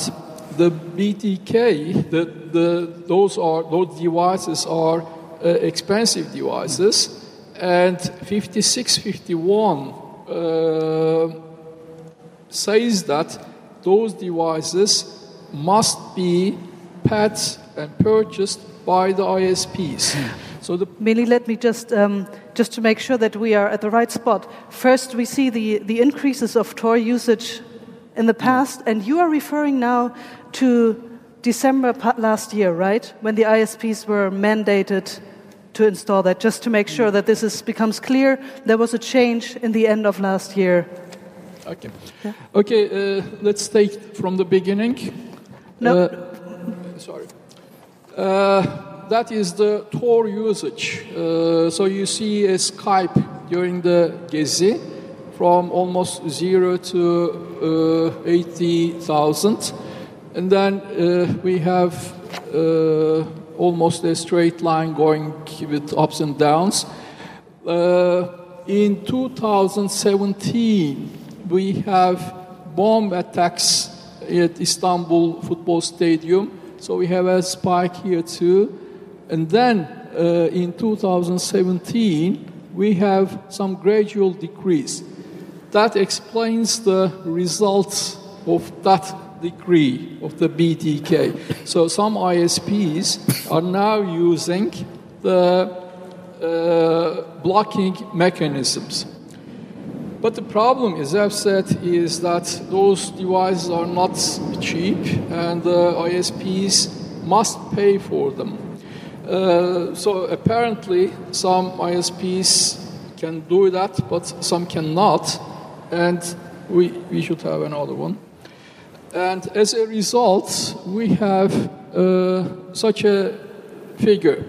the BTK, the, the, those, are, those devices are uh, expensive devices, and 5651 uh, says that those devices must be paid and purchased by the ISPs. So the Melih, let me just, um, just to make sure that we are at the right spot. First, we see the, the increases of Tor usage in the past, and you are referring now to December last year, right? When the ISPs were mandated to install that, just to make sure that this is, becomes clear. There was a change in the end of last year. Okay. Yeah. Okay, uh, let's take from the beginning. No. Uh, sorry. Uh, that is the Tor usage. Uh, so you see a spike during the Gezi from almost zero to uh, 80,000. And then uh, we have uh, almost a straight line going with ups and downs. Uh, in 2017, we have bomb attacks at Istanbul football stadium. So we have a spike here too. And then uh, in 2017, we have some gradual decrease. That explains the results of that degree of the BTK. So some ISPs are now using the uh, blocking mechanisms. But the problem, as I've said, is that those devices are not cheap and the ISPs must pay for them. Uh, so apparently, some ISPs can do that, but some cannot, and we, we should have another one. And as a result, we have uh, such a figure.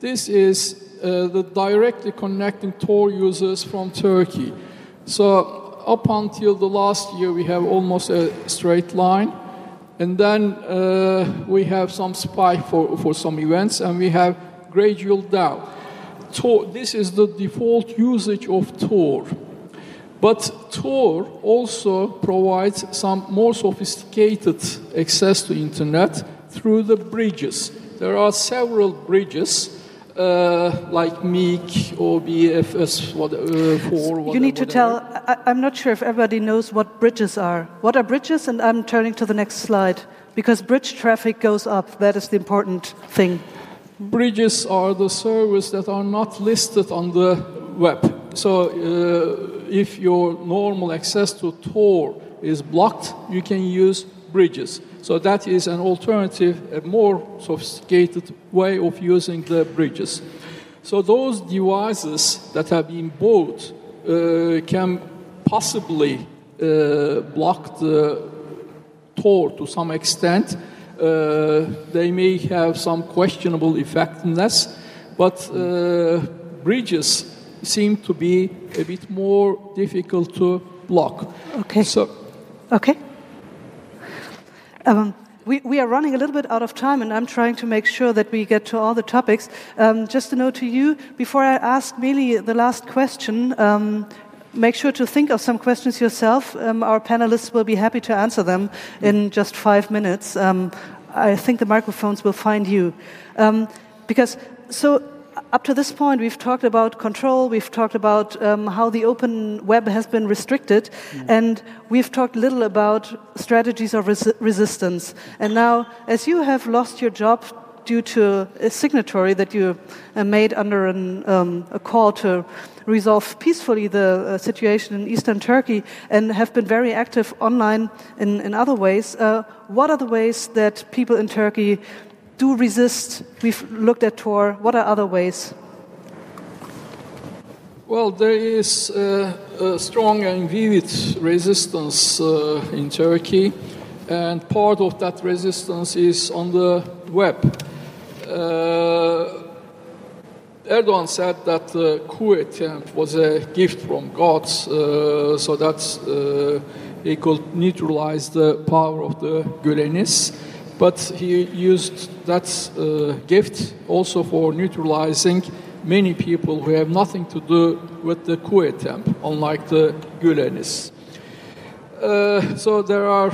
This is uh, the directly connecting Tor users from Turkey. So up until the last year, we have almost a straight line. And then uh, we have some spike for, for some events, and we have gradual down. Tor, this is the default usage of Tor. But Tor also provides some more sophisticated access to internet through the bridges. There are several bridges uh, like Meek or BFS what, uh, 4. You need to tell, I, I'm not sure if everybody knows what bridges are. What are bridges? And I'm turning to the next slide. Because bridge traffic goes up. That is the important thing. Bridges are the servers that are not listed on the web. So uh, if your normal access to Tor is blocked, you can use bridges. So that is an alternative, a more sophisticated way of using the bridges. So those devices that have been bought uh, can possibly uh, block the Tor to some extent. Uh, they may have some questionable effectiveness, but uh, bridges seem to be a bit more difficult to block. Okay. So, Okay. Um, we, we are running a little bit out of time, and I'm trying to make sure that we get to all the topics. Um, just a note to you before I ask Melih the last question, um, make sure to think of some questions yourself. Um, our panelists will be happy to answer them in just five minutes. Um, I think the microphones will find you. Um, because, so up to this point, we've talked about control, we've talked about um, how the open web has been restricted, and we've talked little about strategies of resi- resistance. And now, as you have lost your job due to a signatory that you uh, made under an, um, a call to resolve peacefully the uh, situation in eastern Turkey and have been very active online in, in other ways, uh, what are the ways that people in Turkey do resist? We've looked at Tor. What are other ways? well, there is uh, a strong and vivid resistance uh, in Turkey, and part of that resistance is on the web. Uh, Erdogan said that the coup attempt was a gift from God, uh, so that uh, he could neutralize the power of the Gülenists. But he used that uh, gift also for neutralizing many people who have nothing to do with the coup attempt, unlike the Gülenists. Uh, so there are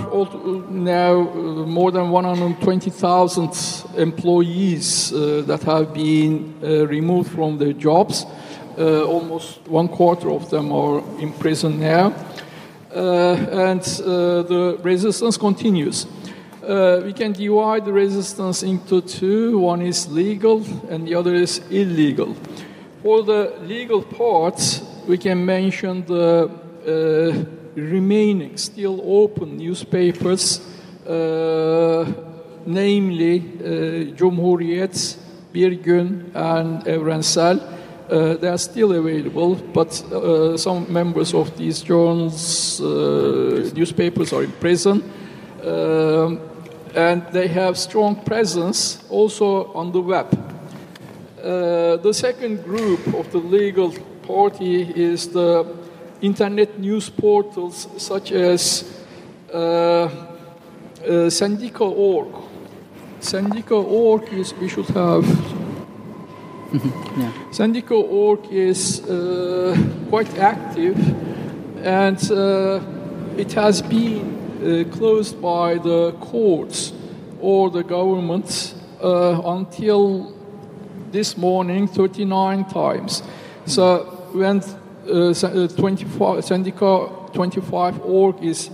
now uh, more than 120,000 employees uh, that have been uh, removed from their jobs. Uh, almost one quarter of them are in prison now. Uh, and the resistance continues. we can divide the resistance into two one is legal, and the other is illegal. For the legal part, we can mention the remaining still open newspapers, uh, namely uh, Cumhuriyet, Bir Gün, and Evrensel. Uh, they are still available, but uh, some members of these journals, uh, newspapers are in prison. Um, and they have strong presence also on the web. Uh, the second group of the legal party is the internet news portals such as uh, uh, Sendika.org. Sendika.org is, we should have. yeah. Sendika.org is uh, quite active and uh, it has been uh, closed by the courts or the government uh, until this morning 39 times. So when uh, 25, Sendika 25 org is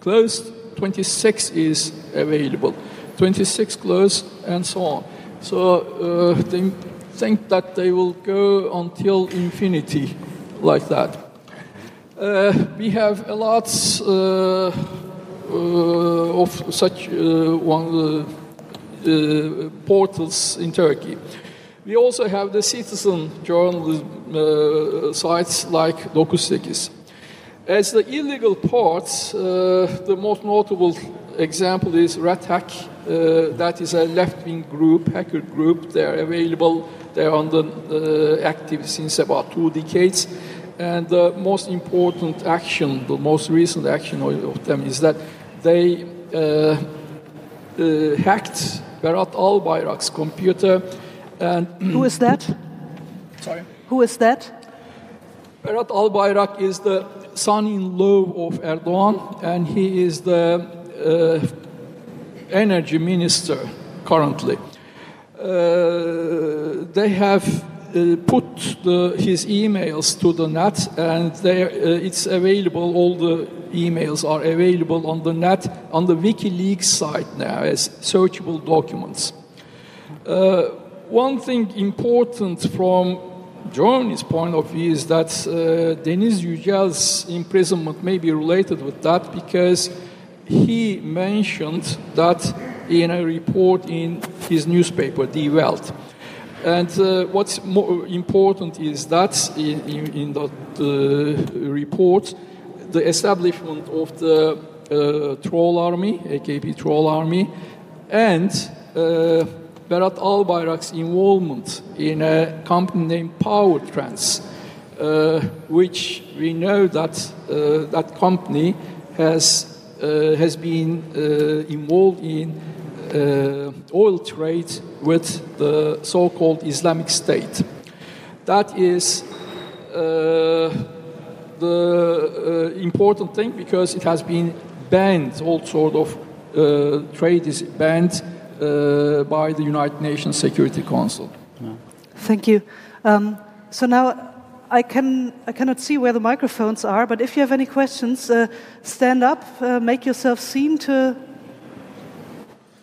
closed, 26 is available, 26 closed, and so on. So uh, they think that they will go until infinity like that. Uh, we have a lot uh, uh, of such uh, one, portals in Turkey. We also have the citizen journalism uh, sites like Dokusekiz. As the illegal parts, uh, the most notable example is RedHack. Uh, that is a left-wing group, hacker group. They are available. They are on the, uh, active since about two decades. And the most important action, the most recent action of, of them, is that they uh, uh, hacked Berat Albayrak's computer. And Who is that? sorry. Who is that? Berat Albayrak is the son-in-law of Erdogan, and he is the uh, energy minister currently. Uh, they have uh, put the, his emails to the net, and they, uh, it's available. All the emails are available on the net on the WikiLeaks site now as searchable documents. Uh, one thing important from Germany's point of view is that uh, Deniz Yücel's imprisonment may be related with that because he mentioned that in a report in his newspaper, Die Welt. And uh, what's more important is that in, in, in the, the, report, the establishment of the uh, troll army, AKP troll army, and uh, Berat Albayrak's involvement in a company named Power Trans, uh, which we know that uh, that company has uh, has been involved in uh, oil trade with the so called Islamic State. That is uh, the uh, important thing because it has been banned, all sort of uh, trade is banned uh, by the United Nations Security Council. Thank you. Um, so now I, can, I cannot see where the microphones are, but if you have any questions, uh, stand up, uh, make yourself seen to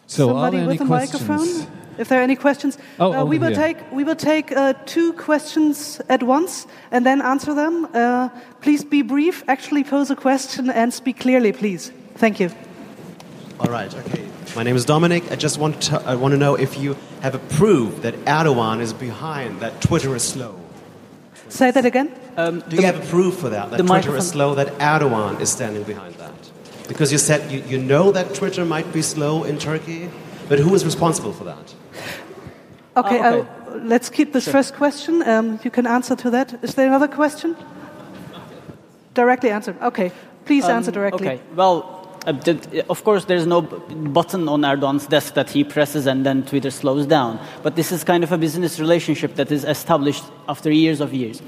so somebody with a questions? microphone. If there are any questions, oh, uh, we will take we will take uh, two questions at once and then answer them. Uh, please be brief. Actually, pose a question and speak clearly, please. Thank you. All right. Okay. My name is Dominic. I just want to I want to know if you have a proof that Erdogan is behind that Twitter is slow. Say that again. Um, Do you have a proof for that? That Twitter is slow. That Erdogan is standing behind that. Because you said you, you know that Twitter might be slow in Turkey, but who is responsible for that? Okay, oh, okay. Uh, let's keep this sure. first question. Um, you can answer to that. Is there another question? Directly answer. Okay, please um, answer directly. Okay, well, of course, there's no button on Erdogan's desk that he presses and then Twitter slows down. But this is kind of a business relationship that is established after years of years.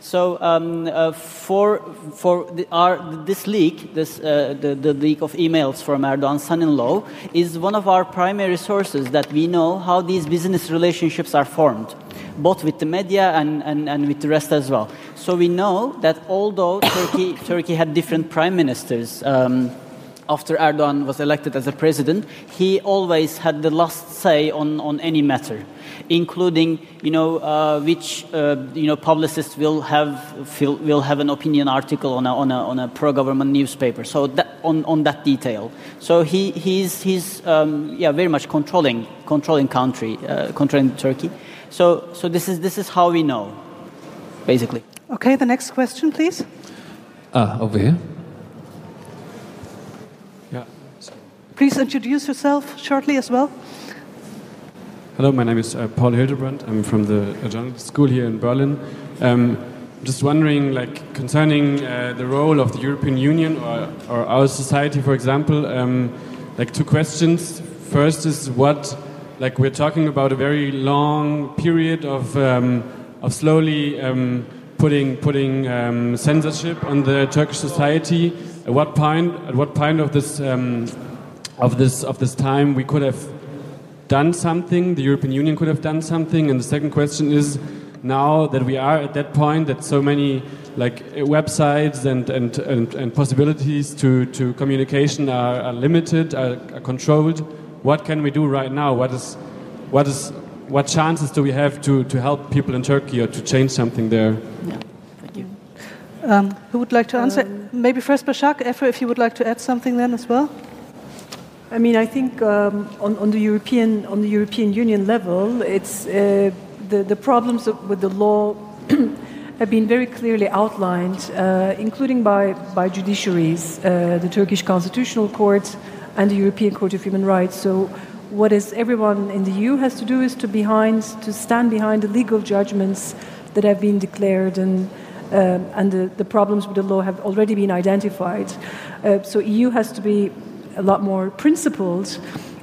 So um, uh, for for the, our, this leak, this uh, the, the leak of emails from Erdogan's son-in-law, is one of our primary sources that we know how these business relationships are formed, both with the media and, and, and with the rest as well. So we know that although Turkey Turkey had different prime ministers. Um, after Erdogan was elected as a president, he always had the last say on, on any matter, including you know uh, which uh, you know publicist will have will have an opinion article on a on a, on a pro-government newspaper. So that, on on that detail. So he he's he's um, yeah very much controlling controlling country uh, controlling Turkey. So so this is this is how we know, basically. Okay, the next question, please. Ah, over here. Please introduce yourself shortly as well. Hello, my name is uh, Paul Hildebrand. I'm from the uh, journalism school here in Berlin. Um, just wondering, like, concerning uh, the role of the European Union or, or our society, for example, um, like two questions. First is what, like, we're talking about a very long period of, um, of slowly um, putting, putting um, censorship on the Turkish society. At what point, at what point of this um, of this of this time we could have done something the european union could have done something and the second question is now that we are at that point that so many like websites and and and, and possibilities to to communication are, are limited are, are, controlled what can we do right now what is what is what chances do we have to to help people in turkey or to change something there yeah. Thank you. Um, who would like to answer? Um, Maybe first Başak, Efra, if you would like to add something then as well. I mean, I think um, on, on, the European on the European Union level, it's uh, the the problems with the law have been very clearly outlined, uh, including by by judiciaries, uh, the Turkish Constitutional Court and the European Court of Human Rights. So, what is everyone in the EU has to do is to behind to stand behind the legal judgments that have been declared and. Um, and the, the, problems with the law have already been identified. Uh, so EU has to be a lot more principled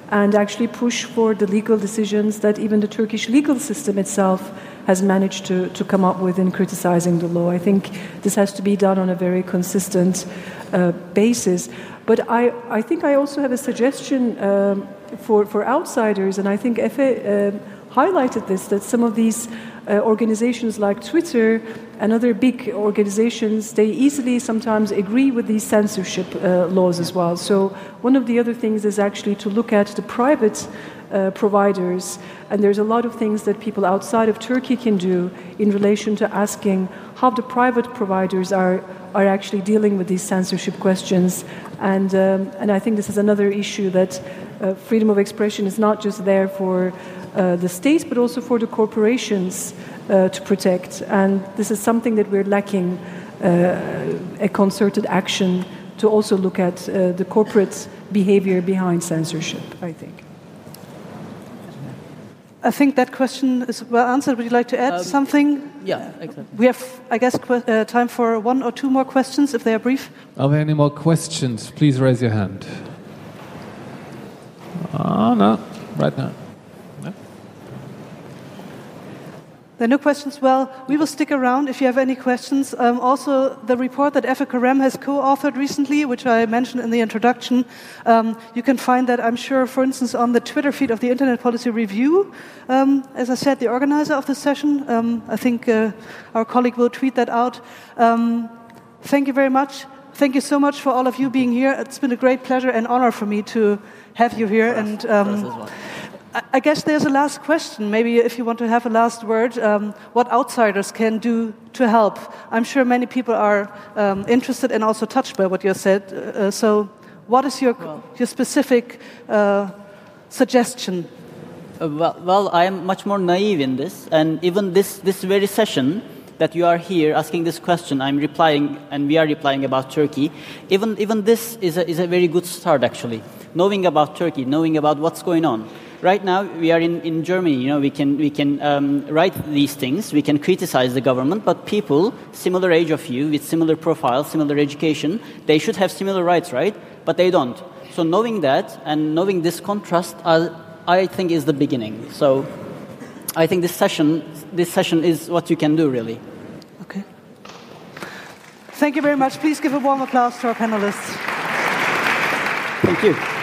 and actually push for the legal decisions that even the Turkish legal system itself has managed to, to come up with in criticizing the law. I think this has to be done on a very consistent uh, basis. But I, I think I also have a suggestion um, for, for outsiders, and I think Efe uh, highlighted this that some of these uh, organizations like Twitter and other big organizations, they easily sometimes agree with these censorship uh, laws as well. So, one of the other things is actually to look at the private uh, providers, and there's a lot of things that people outside of Turkey can do in relation to asking how the private providers are, are actually dealing with these censorship questions. And, um, and I think this is another issue that uh, freedom of expression is not just there for uh, the states, but also for the corporations uh, to protect. And this is something that we're lacking uh, a concerted action to also look at uh, the corporate behavior behind censorship, I think. I think that question is well answered. Would you like to add um, something? Yeah, exactly. We have, I guess, uh, time for one or two more questions if they are brief. Are there any more questions? Please raise your hand. Ah, oh, no, right now. There are no questions. Well, we will stick around if you have any questions. Um, also, the report that Kerem has co authored recently, which I mentioned in the introduction, um, you can find that, I'm sure, for instance, on the Twitter feed of the Internet Policy Review. Um, as I said, the organizer of the session, um, I think uh, our colleague will tweet that out. Um, thank you very much. Thank you so much for all of you being here. It's been a great pleasure and honor for me to have you here. and um, I guess there's a last question. Maybe if you want to have a last word, um, what outsiders can do to help. I'm sure many people are um, interested and also touched by what you said. Uh, so, what is your, well, your specific uh, suggestion? Uh, well, well, I am much more naive in this, and even this, this very session that you are here asking this question, I'm replying, and we are replying about Turkey. Even, even this is a, is a very good start, actually. Knowing about Turkey, knowing about what's going on right now we are in, in Germany. You know, we can we can um, write these things, we can criticize the government, but people similar age of you with similar profile, similar education, they should have similar rights, right? But they don't. So knowing that and knowing this contrast, uh, I think is the beginning. So I think this session this session is what you can do really. Okay. Thank you very much. Please give a warm applause to our panelists. Thank you.